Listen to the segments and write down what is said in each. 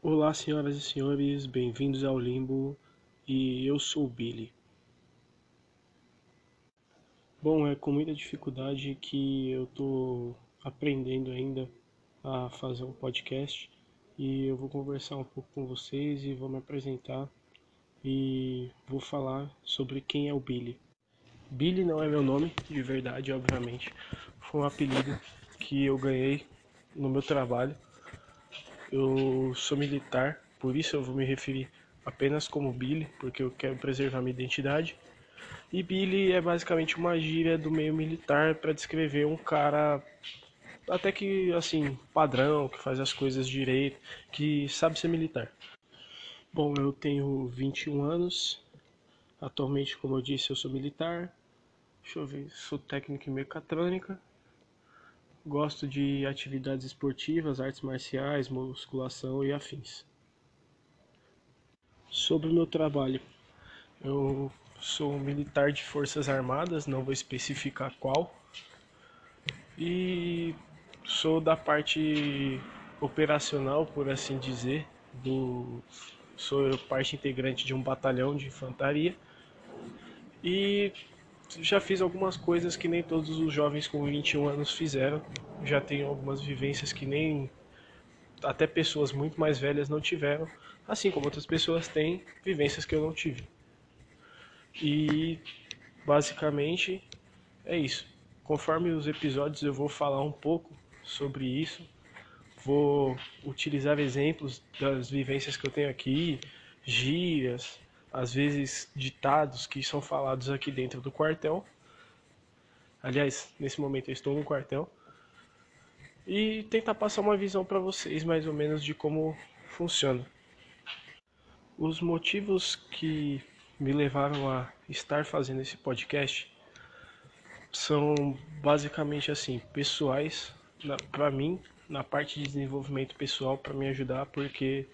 Olá, senhoras e senhores, bem-vindos ao Limbo e eu sou o Billy. Bom, é com muita dificuldade que eu tô aprendendo ainda a fazer um podcast e eu vou conversar um pouco com vocês e vou me apresentar e vou falar sobre quem é o Billy. Billy não é meu nome de verdade, obviamente, foi um apelido que eu ganhei no meu trabalho eu sou militar, por isso eu vou me referir apenas como Billy, porque eu quero preservar minha identidade. E Billy é basicamente uma gíria do meio militar para descrever um cara até que assim, padrão, que faz as coisas direito, que sabe ser militar. Bom, eu tenho 21 anos. Atualmente, como eu disse, eu sou militar. Deixa eu ver, sou técnico em mecatrônica Gosto de atividades esportivas, artes marciais, musculação e afins. Sobre o meu trabalho, eu sou militar de Forças Armadas, não vou especificar qual, e sou da parte operacional, por assim dizer, do sou parte integrante de um batalhão de infantaria e já fiz algumas coisas que nem todos os jovens com 21 anos fizeram. Já tenho algumas vivências que nem até pessoas muito mais velhas não tiveram, assim como outras pessoas têm vivências que eu não tive. E basicamente é isso. Conforme os episódios eu vou falar um pouco sobre isso, vou utilizar exemplos das vivências que eu tenho aqui, gírias, às vezes ditados que são falados aqui dentro do quartel. Aliás, nesse momento eu estou no quartel. E tentar passar uma visão para vocês mais ou menos de como funciona. Os motivos que me levaram a estar fazendo esse podcast são basicamente assim, pessoais para mim, na parte de desenvolvimento pessoal para me ajudar, porque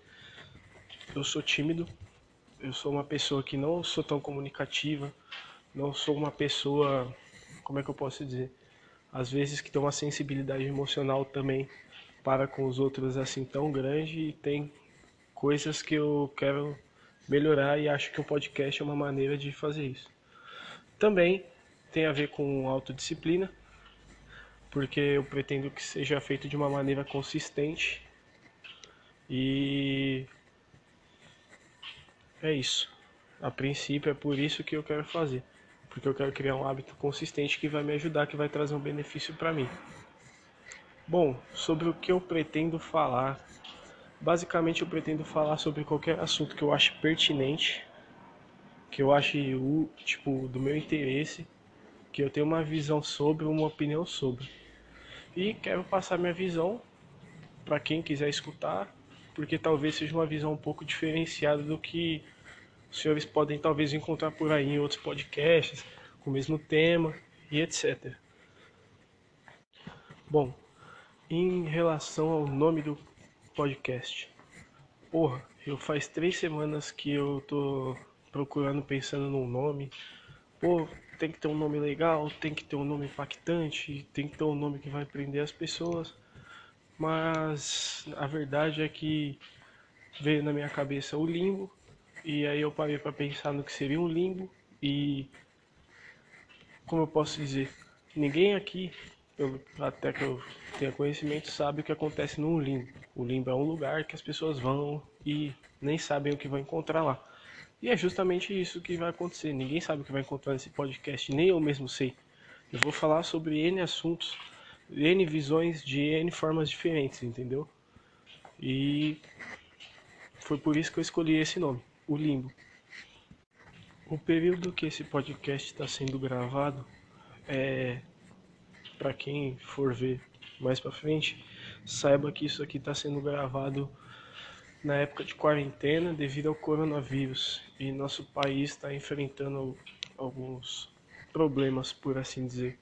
eu sou tímido, eu sou uma pessoa que não sou tão comunicativa, não sou uma pessoa, como é que eu posso dizer, às vezes que tem uma sensibilidade emocional também para com os outros assim tão grande e tem coisas que eu quero melhorar e acho que o podcast é uma maneira de fazer isso. Também tem a ver com autodisciplina, porque eu pretendo que seja feito de uma maneira consistente e é isso. A princípio é por isso que eu quero fazer. Porque eu quero criar um hábito consistente que vai me ajudar, que vai trazer um benefício para mim. Bom, sobre o que eu pretendo falar. Basicamente eu pretendo falar sobre qualquer assunto que eu ache pertinente, que eu ache o tipo do meu interesse, que eu tenho uma visão sobre, uma opinião sobre. E quero passar minha visão para quem quiser escutar, porque talvez seja uma visão um pouco diferenciada do que os senhores podem talvez encontrar por aí em outros podcasts com o mesmo tema e etc. Bom, em relação ao nome do podcast, porra, eu faz três semanas que eu tô procurando, pensando num nome. Pô, tem que ter um nome legal, tem que ter um nome impactante, tem que ter um nome que vai prender as pessoas. Mas a verdade é que veio na minha cabeça o limbo e aí eu parei para pensar no que seria um limbo e como eu posso dizer, ninguém aqui, até que eu tenha conhecimento, sabe o que acontece num limbo. O limbo é um lugar que as pessoas vão e nem sabem o que vão encontrar lá. E é justamente isso que vai acontecer. Ninguém sabe o que vai encontrar nesse podcast, nem eu mesmo sei. Eu vou falar sobre N assuntos, N visões de N formas diferentes, entendeu? E foi por isso que eu escolhi esse nome o limbo. O período que esse podcast está sendo gravado é para quem for ver mais para frente, saiba que isso aqui está sendo gravado na época de quarentena devido ao coronavírus e nosso país está enfrentando alguns problemas, por assim dizer,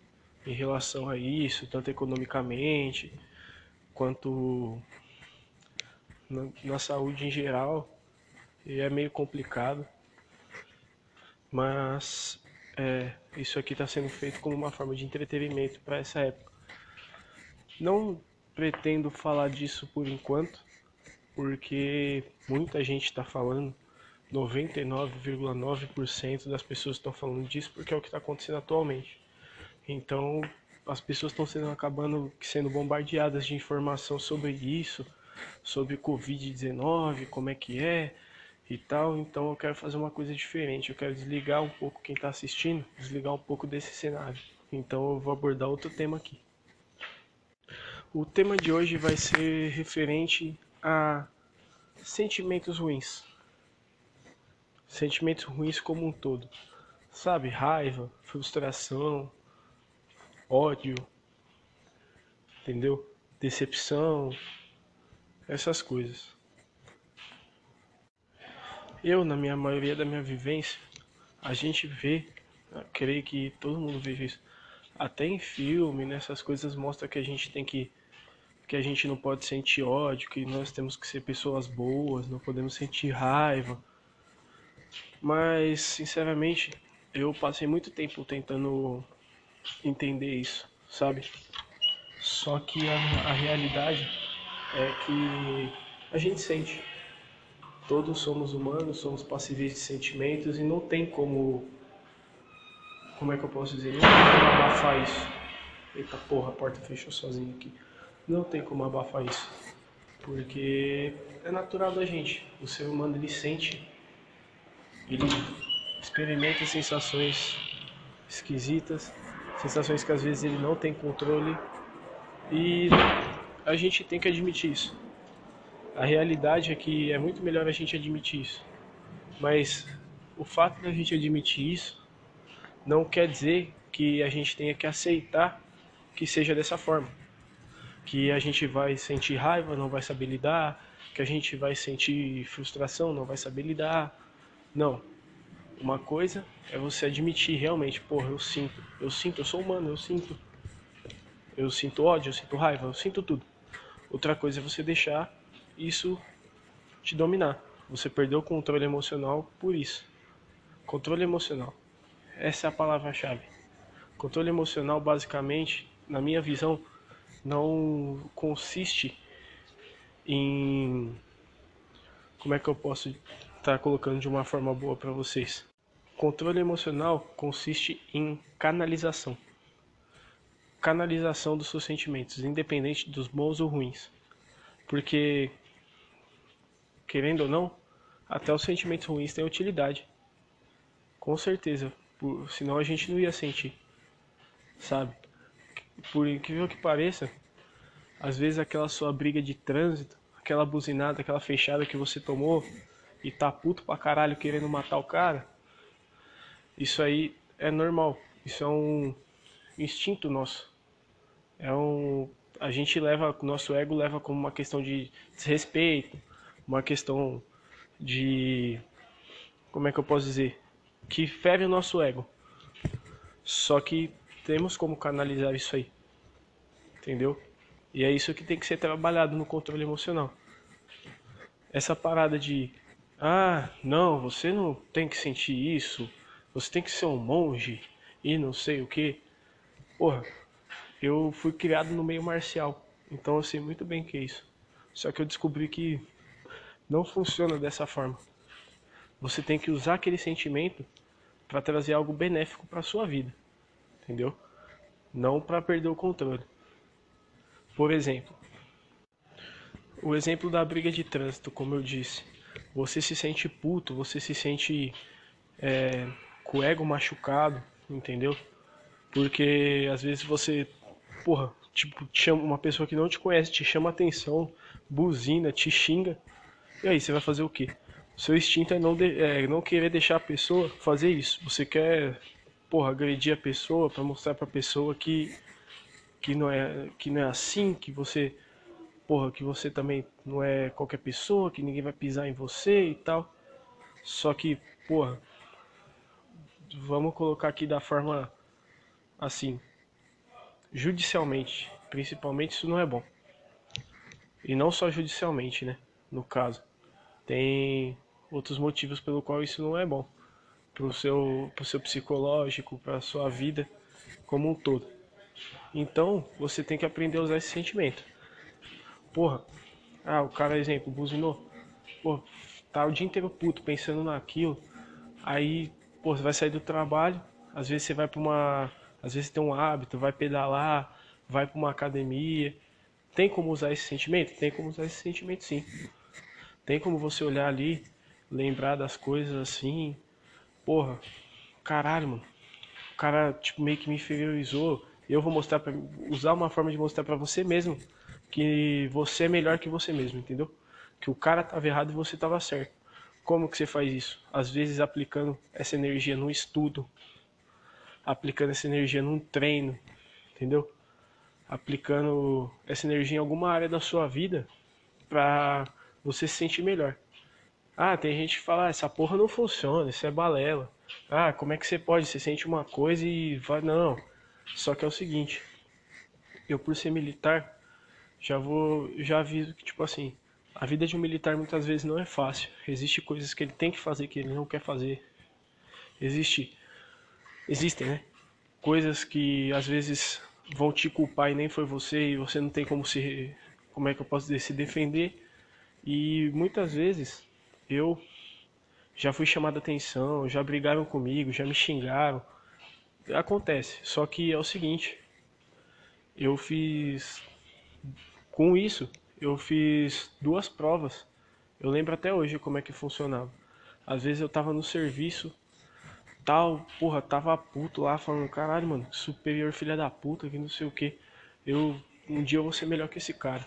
em relação a isso, tanto economicamente quanto na, na saúde em geral e é meio complicado, mas é, isso aqui está sendo feito como uma forma de entretenimento para essa época. Não pretendo falar disso por enquanto, porque muita gente está falando, 99,9% das pessoas estão falando disso porque é o que está acontecendo atualmente. Então, as pessoas estão sendo acabando sendo bombardeadas de informação sobre isso, sobre Covid-19, como é que é e tal. Então, eu quero fazer uma coisa diferente. Eu quero desligar um pouco quem está assistindo, desligar um pouco desse cenário. Então, eu vou abordar outro tema aqui. O tema de hoje vai ser referente a sentimentos ruins. Sentimentos ruins como um todo. Sabe, raiva, frustração, ódio, entendeu? Decepção, essas coisas. Eu, na minha maioria da minha vivência, a gente vê, creio que todo mundo vê isso, até em filme, nessas coisas mostra que a gente tem que que a gente não pode sentir ódio, que nós temos que ser pessoas boas, não podemos sentir raiva. Mas, sinceramente, eu passei muito tempo tentando entender isso, sabe? Só que a, a realidade é que a gente sente. Todos somos humanos, somos passíveis de sentimentos e não tem como. Como é que eu posso dizer? Não tem como abafar isso. Eita porra, a porta fechou sozinha aqui não tem como abafar isso. Porque é natural da gente. O ser humano ele sente, ele experimenta sensações esquisitas, sensações que às vezes ele não tem controle e a gente tem que admitir isso. A realidade é que é muito melhor a gente admitir isso. Mas o fato da gente admitir isso não quer dizer que a gente tenha que aceitar que seja dessa forma que a gente vai sentir raiva, não vai saber lidar, que a gente vai sentir frustração, não vai saber lidar. Não. Uma coisa é você admitir realmente, porra, eu sinto, eu sinto, eu sou humano, eu sinto. Eu sinto ódio, eu sinto raiva, eu sinto tudo. Outra coisa é você deixar isso te dominar. Você perdeu o controle emocional por isso. Controle emocional. Essa é a palavra-chave. Controle emocional, basicamente, na minha visão, não consiste em como é que eu posso estar tá colocando de uma forma boa para vocês. Controle emocional consiste em canalização. Canalização dos seus sentimentos, independente dos bons ou ruins. Porque querendo ou não, até os sentimentos ruins têm utilidade. Com certeza, por, senão a gente não ia sentir, sabe? por incrível que pareça, às vezes aquela sua briga de trânsito, aquela buzinada, aquela fechada que você tomou e tá puto pra caralho querendo matar o cara, isso aí é normal. Isso é um instinto nosso. É um a gente leva, nosso ego leva como uma questão de desrespeito, uma questão de como é que eu posso dizer, que fere o nosso ego. Só que temos como canalizar isso aí. Entendeu? E é isso que tem que ser trabalhado no controle emocional. Essa parada de ah, não, você não tem que sentir isso, você tem que ser um monge e não sei o que. Porra, eu fui criado no meio marcial, então eu sei muito bem o que é isso. Só que eu descobri que não funciona dessa forma. Você tem que usar aquele sentimento para trazer algo benéfico para sua vida entendeu? Não para perder o controle. Por exemplo, o exemplo da briga de trânsito, como eu disse, você se sente puto, você se sente é, com o ego machucado, entendeu? Porque às vezes você, porra, tipo, chama uma pessoa que não te conhece, te chama atenção, buzina, te xinga, e aí você vai fazer o quê? Seu instinto é não, de, é não querer deixar a pessoa fazer isso. Você quer porra, agredir a pessoa para mostrar para a pessoa que que não é que não é assim, que você porra, que você também não é qualquer pessoa, que ninguém vai pisar em você e tal. Só que, porra, vamos colocar aqui da forma assim, judicialmente, principalmente isso não é bom. E não só judicialmente, né? No caso, tem outros motivos pelo qual isso não é bom pro seu, pro seu psicológico, para sua vida como um todo. Então, você tem que aprender a usar esse sentimento. Porra, Ah, o cara, exemplo, buzinou. Pô, tá o dia inteiro puto pensando naquilo. Aí, pô, você vai sair do trabalho, às vezes você vai pra uma. Às vezes tem um hábito, vai pedalar, vai pra uma academia. Tem como usar esse sentimento? Tem como usar esse sentimento sim. Tem como você olhar ali, lembrar das coisas assim. Porra, caralho, mano. O cara, tipo, meio que me inferiorizou. Eu vou mostrar pra. Usar uma forma de mostrar pra você mesmo que você é melhor que você mesmo, entendeu? Que o cara tava errado e você tava certo. Como que você faz isso? Às vezes aplicando essa energia no estudo, aplicando essa energia num treino, entendeu? Aplicando essa energia em alguma área da sua vida pra você se sentir melhor. Ah, tem gente que fala, ah, essa porra não funciona, isso é balela. Ah, como é que você pode? Você sente uma coisa e vai. Não. Só que é o seguinte, eu por ser militar, já vou. Já aviso que, tipo assim, a vida de um militar muitas vezes não é fácil. Existem coisas que ele tem que fazer que ele não quer fazer. Existe. Existem, né? Coisas que às vezes vão te culpar e nem foi você e você não tem como se. Como é que eu posso dizer? Se defender. E muitas vezes eu já fui chamado a atenção, já brigaram comigo, já me xingaram. Acontece. Só que é o seguinte. Eu fiz. Com isso, eu fiz duas provas. Eu lembro até hoje como é que funcionava. Às vezes eu tava no serviço, tal, porra, tava puto lá falando, caralho, mano, superior filha da puta, que não sei o que. Eu um dia eu vou ser melhor que esse cara.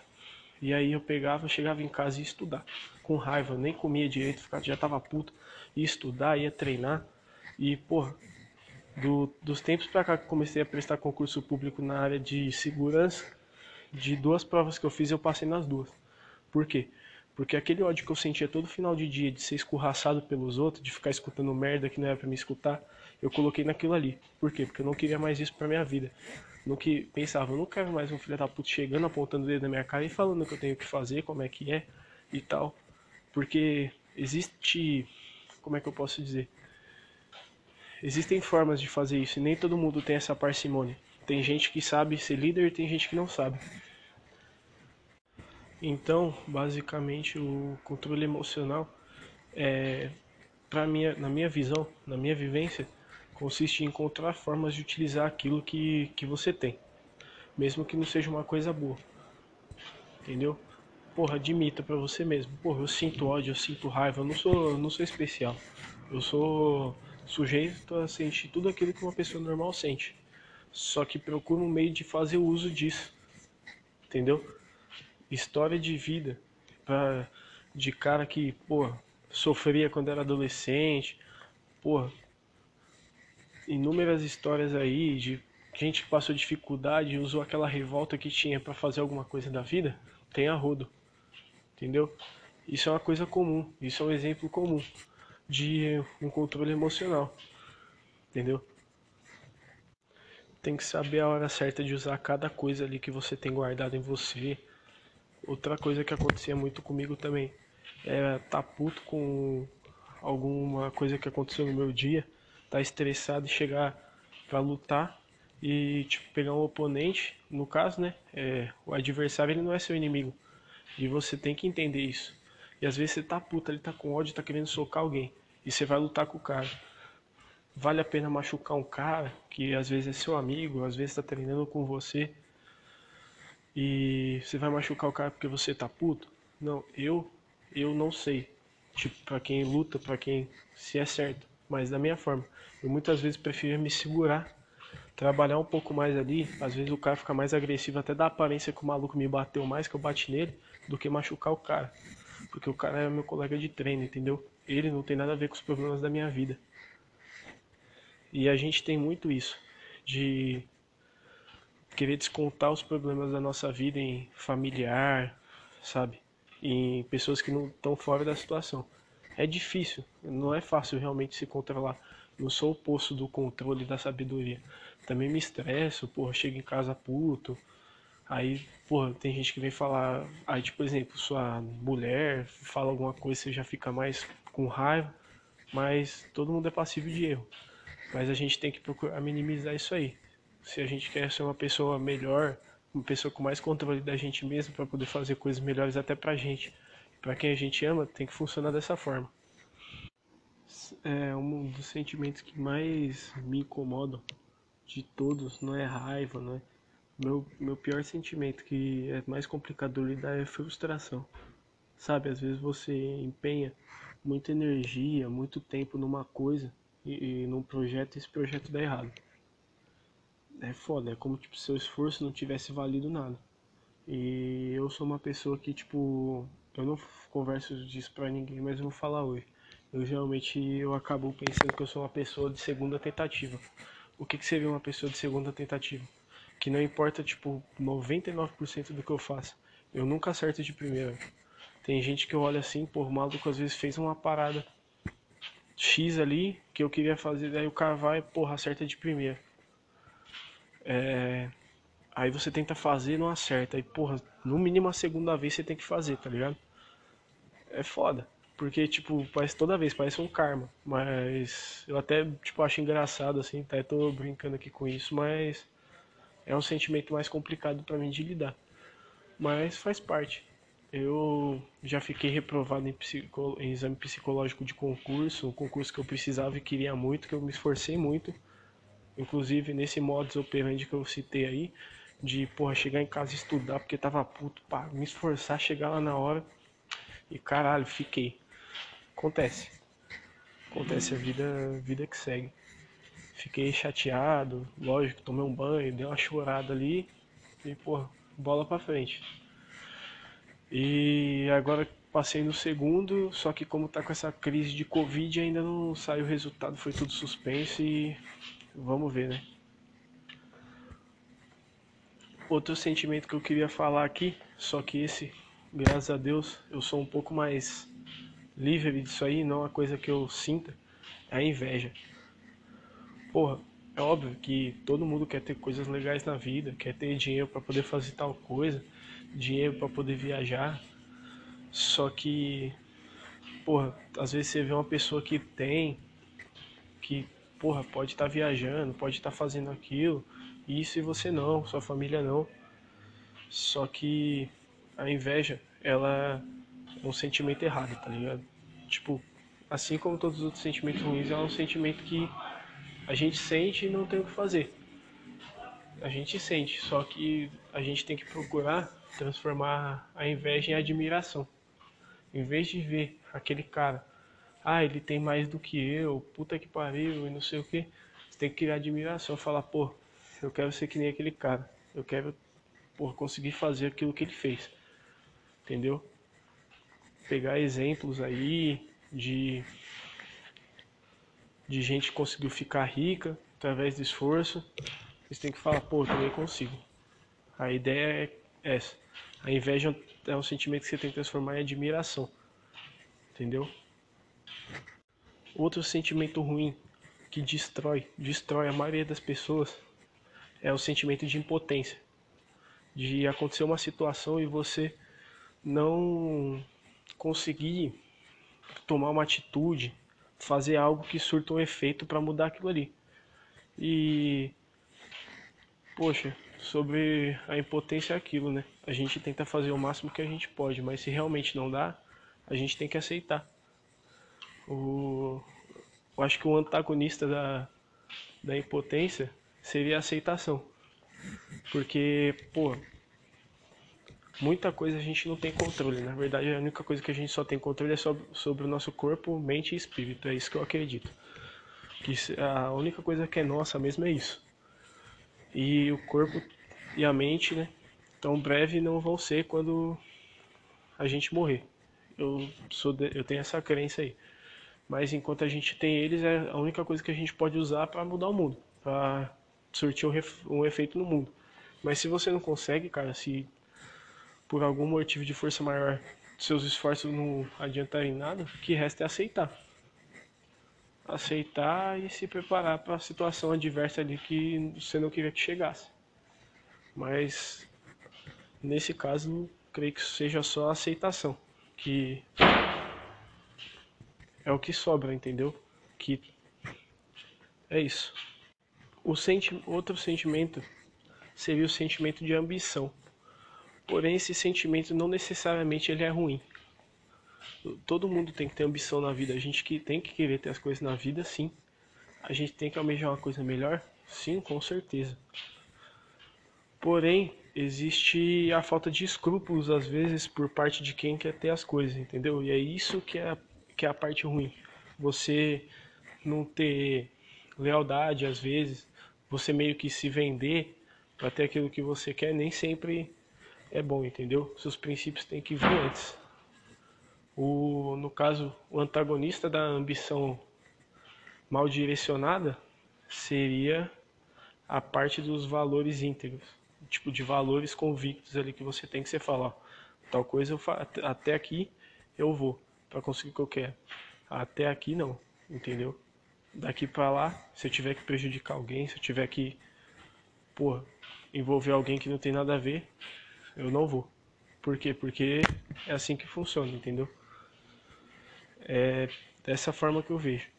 E aí eu pegava, chegava em casa e ia estudar. Com raiva, nem comia direito, já tava puto. Ia estudar, ia treinar. E, porra, do, dos tempos pra cá que comecei a prestar concurso público na área de segurança, de duas provas que eu fiz, eu passei nas duas. Por quê? Porque aquele ódio que eu sentia todo final de dia de ser escorraçado pelos outros, de ficar escutando merda que não era para me escutar, eu coloquei naquilo ali. Por quê? Porque eu não queria mais isso pra minha vida. No que pensava, eu não quero mais um filho da puta chegando, apontando o dedo na minha cara e falando o que eu tenho que fazer, como é que é e tal. Porque existe. Como é que eu posso dizer? Existem formas de fazer isso e nem todo mundo tem essa parcimônia. Tem gente que sabe ser líder e tem gente que não sabe. Então, basicamente, o controle emocional, é, pra minha, na minha visão, na minha vivência, consiste em encontrar formas de utilizar aquilo que, que você tem, mesmo que não seja uma coisa boa. Entendeu? Porra, admita pra você mesmo. Porra, eu sinto ódio, eu sinto raiva, eu não sou, eu não sou especial. Eu sou sujeito a sentir tudo aquilo que uma pessoa normal sente. Só que procura um meio de fazer uso disso. Entendeu? história de vida pra, de cara que, pô, sofria quando era adolescente, pô, inúmeras histórias aí de gente que passou dificuldade usou aquela revolta que tinha para fazer alguma coisa da vida, tem a rodo. Entendeu? Isso é uma coisa comum, isso é um exemplo comum de um controle emocional. Entendeu? Tem que saber a hora certa de usar cada coisa ali que você tem guardado em você Outra coisa que acontecia muito comigo também era tá puto com alguma coisa que aconteceu no meu dia, tá estressado e chegar para lutar e tipo pegar um oponente, no caso, né? É, o adversário ele não é seu inimigo. E você tem que entender isso. E às vezes você tá puto, ele tá com ódio, tá querendo socar alguém. E você vai lutar com o cara. Vale a pena machucar um cara que às vezes é seu amigo, às vezes tá treinando com você e você vai machucar o cara porque você tá puto? Não, eu eu não sei. Tipo, para quem luta, para quem se é certo, mas da minha forma. Eu muitas vezes prefiro me segurar, trabalhar um pouco mais ali, às vezes o cara fica mais agressivo, até dá aparência que o maluco me bateu mais, que eu bati nele, do que machucar o cara. Porque o cara é meu colega de treino, entendeu? Ele não tem nada a ver com os problemas da minha vida. E a gente tem muito isso, de querer descontar os problemas da nossa vida em familiar, sabe? Em pessoas que não estão fora da situação. É difícil, não é fácil realmente se controlar. Não sou o poço do controle da sabedoria. Também me estresso, porra, chego em casa puto. Aí, porra, tem gente que vem falar. Aí, tipo, por exemplo, sua mulher fala alguma coisa, você já fica mais com raiva. Mas todo mundo é passível de erro. Mas a gente tem que procurar minimizar isso aí se a gente quer ser uma pessoa melhor, uma pessoa com mais controle da gente mesmo para poder fazer coisas melhores até pra gente. Para quem a gente ama, tem que funcionar dessa forma. É um dos sentimentos que mais me incomodam de todos, não é raiva, não é meu, meu pior sentimento que é mais complicado lidar é frustração. Sabe, às vezes você empenha muita energia, muito tempo numa coisa e, e num projeto e esse projeto dá errado. É foda, é como tipo seu esforço não tivesse valido nada. E eu sou uma pessoa que tipo, eu não converso disso pra ninguém, mas eu vou falar hoje. Eu geralmente eu acabo pensando que eu sou uma pessoa de segunda tentativa. O que, que seria uma pessoa de segunda tentativa? Que não importa, tipo, 99% do que eu faço. Eu nunca acerto de primeira. Tem gente que olha assim, pô, o maluco às vezes fez uma parada X ali que eu queria fazer, daí o cara vai, porra, acerta de primeira. É... Aí você tenta fazer não acerta. Aí, porra, no mínimo a segunda vez você tem que fazer, tá ligado? É foda. Porque, tipo, parece toda vez, parece um karma. Mas eu até, tipo, acho engraçado, assim, até tô brincando aqui com isso, mas é um sentimento mais complicado para mim de lidar. Mas faz parte. Eu já fiquei reprovado em, psico... em, exame psicológico de concurso, um concurso que eu precisava e queria muito, que eu me esforcei muito. Inclusive nesse modus operandi que eu citei aí, de porra, chegar em casa e estudar porque tava puto, pá, me esforçar, chegar lá na hora. E caralho, fiquei. Acontece. Acontece a vida, vida que segue. Fiquei chateado, lógico, tomei um banho, dei uma chorada ali e, pô, bola pra frente. E agora passei no segundo, só que como tá com essa crise de Covid ainda não saiu o resultado, foi tudo suspenso e vamos ver, né? Outro sentimento que eu queria falar aqui, só que esse, graças a Deus, eu sou um pouco mais livre disso aí, não é uma coisa que eu sinta, é a inveja. Porra, é óbvio que todo mundo quer ter coisas legais na vida, quer ter dinheiro para poder fazer tal coisa, dinheiro para poder viajar. Só que, porra, às vezes você vê uma pessoa que tem, que, porra, pode estar tá viajando, pode estar tá fazendo aquilo, isso e você não, sua família não. Só que a inveja, ela é um sentimento errado, tá ligado? Tipo, assim como todos os outros sentimentos ruins, é um sentimento que a gente sente e não tem o que fazer. A gente sente, só que a gente tem que procurar transformar a inveja em admiração. Em vez de ver aquele cara, ah, ele tem mais do que eu, puta que pariu e não sei o que, você tem que criar admiração, falar, pô, eu quero ser que nem aquele cara, eu quero, pô, conseguir fazer aquilo que ele fez. Entendeu? Pegar exemplos aí de de gente que conseguiu ficar rica através de esforço, você tem que falar, pô, eu também consigo. A ideia é essa. A inveja é um sentimento que você tem que transformar em admiração. Entendeu? Outro sentimento ruim que destrói, destrói a maioria das pessoas é o sentimento de impotência. De acontecer uma situação e você não conseguir tomar uma atitude fazer algo que surta um efeito para mudar aquilo ali. E poxa, sobre a impotência é aquilo, né? A gente tenta fazer o máximo que a gente pode, mas se realmente não dá, a gente tem que aceitar. O eu acho que o antagonista da da impotência seria a aceitação. Porque, pô, muita coisa a gente não tem controle. Na verdade, a única coisa que a gente só tem controle é sobre, sobre o nosso corpo, mente e espírito. É isso que eu acredito. Que a única coisa que é nossa mesmo é isso. E o corpo e a mente, né? Tão breve não vão ser quando a gente morrer. Eu sou de, eu tenho essa crença aí. Mas enquanto a gente tem eles, é a única coisa que a gente pode usar para mudar o mundo, para surtir um, um efeito no mundo. Mas se você não consegue, cara, se por algum motivo de força maior seus esforços não adiantarem nada, o que resta é aceitar. Aceitar e se preparar para a situação adversa ali que você não queria que chegasse. Mas nesse caso, creio que seja só aceitação, que é o que sobra, entendeu? Que é isso. O senti outro sentimento seria o sentimento de ambição. Porém, esse sentimento não necessariamente ele é ruim. Todo mundo tem que ter ambição na vida. A gente que tem que querer ter as coisas na vida, sim. A gente tem que almejar uma coisa melhor, sim, com certeza. Porém, existe a falta de escrúpulos às vezes por parte de quem quer ter as coisas, entendeu? E é isso que é, que é a parte ruim. Você não ter lealdade às vezes, você meio que se vender para ter aquilo que você quer, nem sempre é bom, entendeu? Seus princípios têm que vir antes. O, no caso, o antagonista da ambição mal direcionada seria a parte dos valores íntegros, tipo de valores convictos ali que você tem que você falar, tal coisa eu fa até aqui eu vou para conseguir o que eu quero. Até aqui não, entendeu? Daqui para lá, se eu tiver que prejudicar alguém, se eu tiver que, pô, envolver alguém que não tem nada a ver, eu não vou. Por quê? Porque é assim que funciona, entendeu? É dessa forma que eu vejo.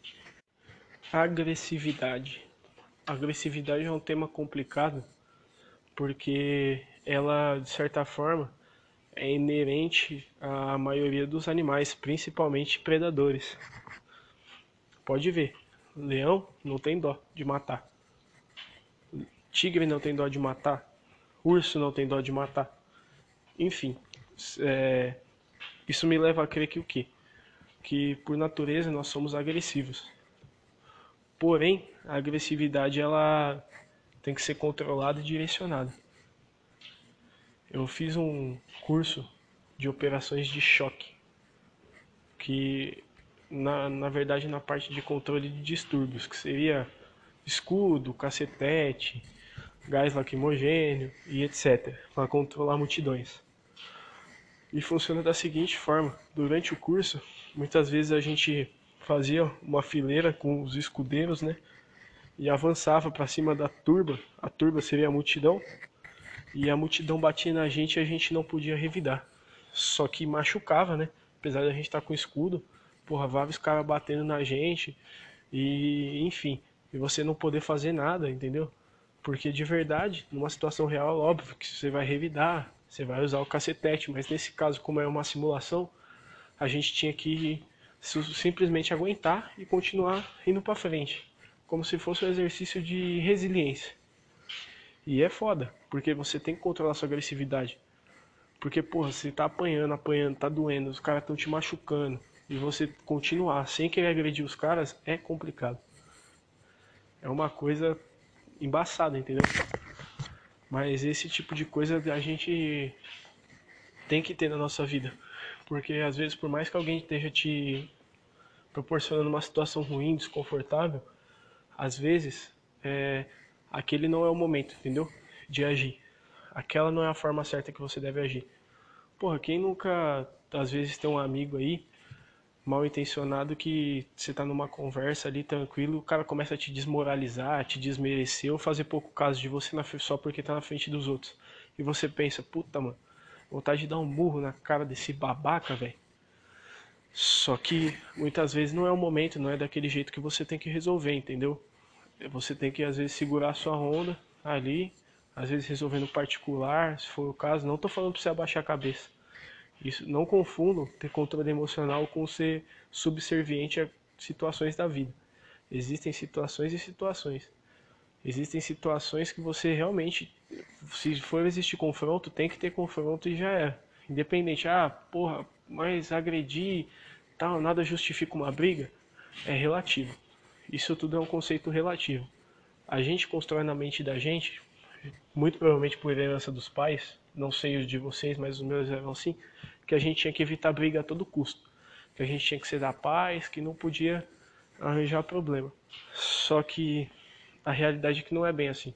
Agressividade. Agressividade é um tema complicado porque ela, de certa forma, é inerente à maioria dos animais, principalmente predadores. Pode ver, leão não tem dó de matar, tigre não tem dó de matar, urso não tem dó de matar. Enfim, é, isso me leva a crer que o quê? Que por natureza nós somos agressivos. Porém, a agressividade ela tem que ser controlada e direcionada. Eu fiz um curso de operações de choque, que na, na verdade na parte de controle de distúrbios, que seria escudo, cacetete, gás lacrimogênio e etc, para controlar multidões. E funciona da seguinte forma: durante o curso, muitas vezes a gente fazia uma fileira com os escudeiros, né? E avançava para cima da turba. A turba seria a multidão. E a multidão batia na gente e a gente não podia revidar. Só que machucava, né? Apesar da gente estar tá com escudo, porra, vários caras batendo na gente. E enfim, e você não poder fazer nada, entendeu? Porque de verdade, numa situação real, óbvio que você vai revidar, você vai usar o cacetete, mas nesse caso, como é uma simulação, a gente tinha que simplesmente aguentar e continuar indo para frente, como se fosse um exercício de resiliência. E é foda, porque você tem que controlar sua agressividade. Porque, porra, você tá apanhando, apanhando, tá doendo, os caras estão te machucando, e você continuar sem querer agredir os caras é complicado. É uma coisa embaçada, entendeu? Mas esse tipo de coisa a gente tem que ter na nossa vida. Porque às vezes, por mais que alguém esteja te proporcionando uma situação ruim, desconfortável, às vezes é, aquele não é o momento, entendeu? De agir. Aquela não é a forma certa que você deve agir. Porra, quem nunca, às vezes, tem um amigo aí mal intencionado que você tá numa conversa ali tranquilo, o cara começa a te desmoralizar, te desmerecer ou fazer pouco caso de você na, só porque tá na frente dos outros. E você pensa, puta, mano, vontade de dar um burro na cara desse babaca, velho. Só que muitas vezes não é o momento, não é daquele jeito que você tem que resolver, entendeu? Você tem que às vezes segurar a sua onda ali, às vezes resolvendo particular, se for o caso. Não tô falando pra você abaixar a cabeça. Isso, não confundam ter controle emocional com ser subserviente a situações da vida. Existem situações e situações. Existem situações que você realmente, se for existir confronto, tem que ter confronto e já é. Independente, ah, porra, mas agredir, tal, nada justifica uma briga, é relativo. Isso tudo é um conceito relativo. A gente constrói na mente da gente, muito provavelmente por herança dos pais, não sei os de vocês, mas os meus eram assim, que a gente tinha que evitar briga a todo custo. Que a gente tinha que ser da paz, que não podia arranjar problema. Só que a realidade é que não é bem assim.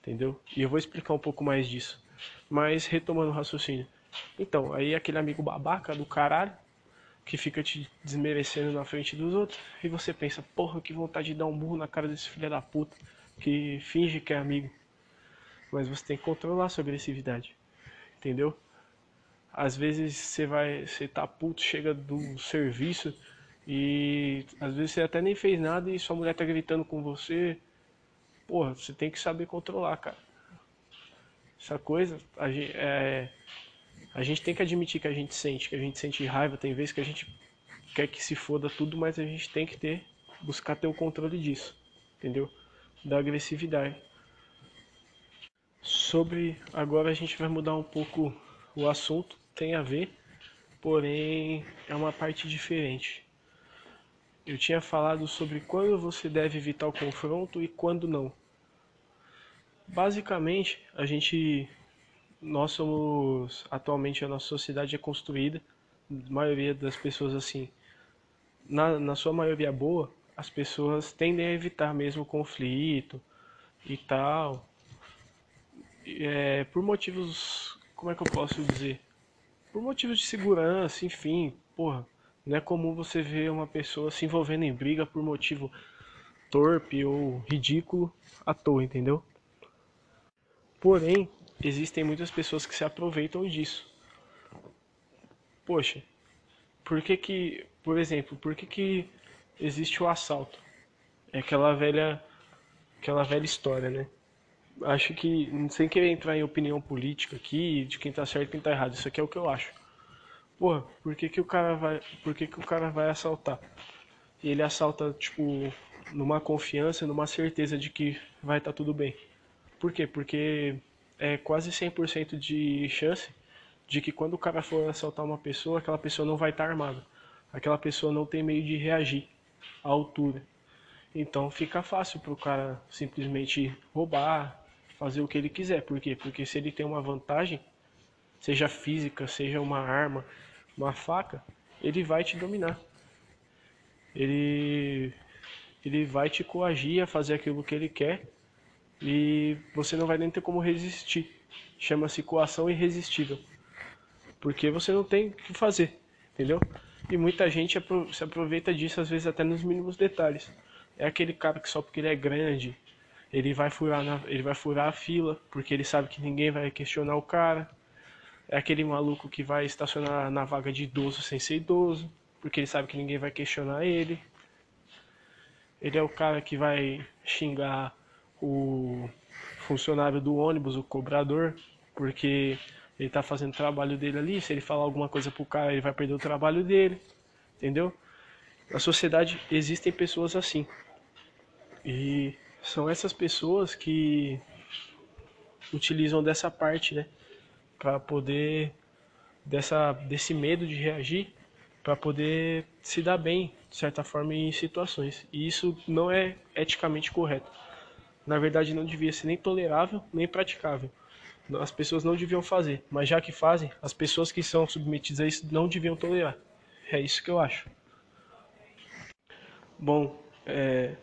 Entendeu? E eu vou explicar um pouco mais disso. Mas retomando o raciocínio. Então, aí aquele amigo babaca do caralho que fica te desmerecendo na frente dos outros e você pensa, porra, que vontade de dar um burro na cara desse filho da puta que finge que é amigo. Mas você tem que controlar a sua agressividade. Entendeu? Às vezes você vai, você tá puto, chega do serviço e às vezes você até nem fez nada e sua mulher tá gritando com você. Porra, você tem que saber controlar, cara. essa coisa, a gente, é, a gente tem que admitir que a gente sente, que a gente sente raiva, tem vezes que a gente quer que se foda tudo, mas a gente tem que ter, buscar ter o controle disso, entendeu? Da agressividade. Sobre, agora a gente vai mudar um pouco o assunto, tem a ver, porém é uma parte diferente. Eu tinha falado sobre quando você deve evitar o confronto e quando não. Basicamente, a gente nós somos atualmente a nossa sociedade é construída, a maioria das pessoas assim, na, na sua maioria boa, as pessoas tendem a evitar mesmo conflito e tal, é, por motivos, como é que eu posso dizer? Por motivos de segurança, enfim, porra, não é comum você ver uma pessoa se envolvendo em briga por motivo torpe ou ridículo à toa, entendeu? Porém, existem muitas pessoas que se aproveitam disso. Poxa, por que que, por exemplo, por que que existe o assalto? É aquela velha aquela velha história, né? Acho que sem querer entrar em opinião política aqui de quem tá certo e quem tá errado, isso aqui é o que eu acho. Porra, por que que o cara vai, por que que o cara vai assaltar? E ele assalta tipo numa confiança, numa certeza de que vai estar tá tudo bem. Por quê? Porque é quase 100% de chance de que quando o cara for assaltar uma pessoa, aquela pessoa não vai estar armada. Aquela pessoa não tem meio de reagir à altura. Então fica fácil para o cara simplesmente roubar, fazer o que ele quiser. Por quê? Porque se ele tem uma vantagem, seja física, seja uma arma, uma faca, ele vai te dominar. Ele, ele vai te coagir a fazer aquilo que ele quer e você não vai nem ter como resistir. Chama-se coação irresistível. Porque você não tem o que fazer, entendeu? E muita gente se aproveita disso, às vezes até nos mínimos detalhes. É aquele cara que só porque ele é grande, ele vai furar, na, ele vai furar a fila, porque ele sabe que ninguém vai questionar o cara. É aquele maluco que vai estacionar na vaga de idoso sem ser idoso, porque ele sabe que ninguém vai questionar ele. Ele é o cara que vai xingar o funcionário do ônibus, o cobrador, porque ele está fazendo o trabalho dele ali. Se ele falar alguma coisa pro cara, ele vai perder o trabalho dele, entendeu? Na sociedade existem pessoas assim. E são essas pessoas que utilizam dessa parte, né, para poder dessa desse medo de reagir para poder se dar bem, de certa forma, em situações. E isso não é eticamente correto na verdade não devia ser nem tolerável nem praticável. As pessoas não deviam fazer, mas já que fazem, as pessoas que são submetidas a isso não deviam tolerar. É isso que eu acho. Bom, é,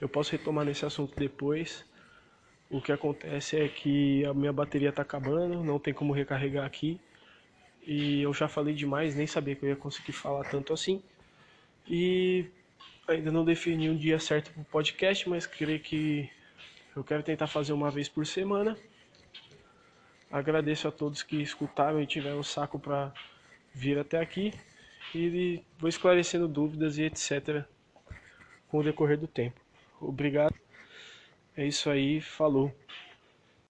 eu posso retomar nesse assunto depois. O que acontece é que a minha bateria está acabando, não tem como recarregar aqui. E eu já falei demais, nem sabia que eu ia conseguir falar tanto assim. E ainda não defini um dia certo para o podcast, mas creio que eu quero tentar fazer uma vez por semana. Agradeço a todos que escutaram e tiveram o saco para vir até aqui. E vou esclarecendo dúvidas e etc. com o decorrer do tempo. Obrigado. É isso aí. Falou.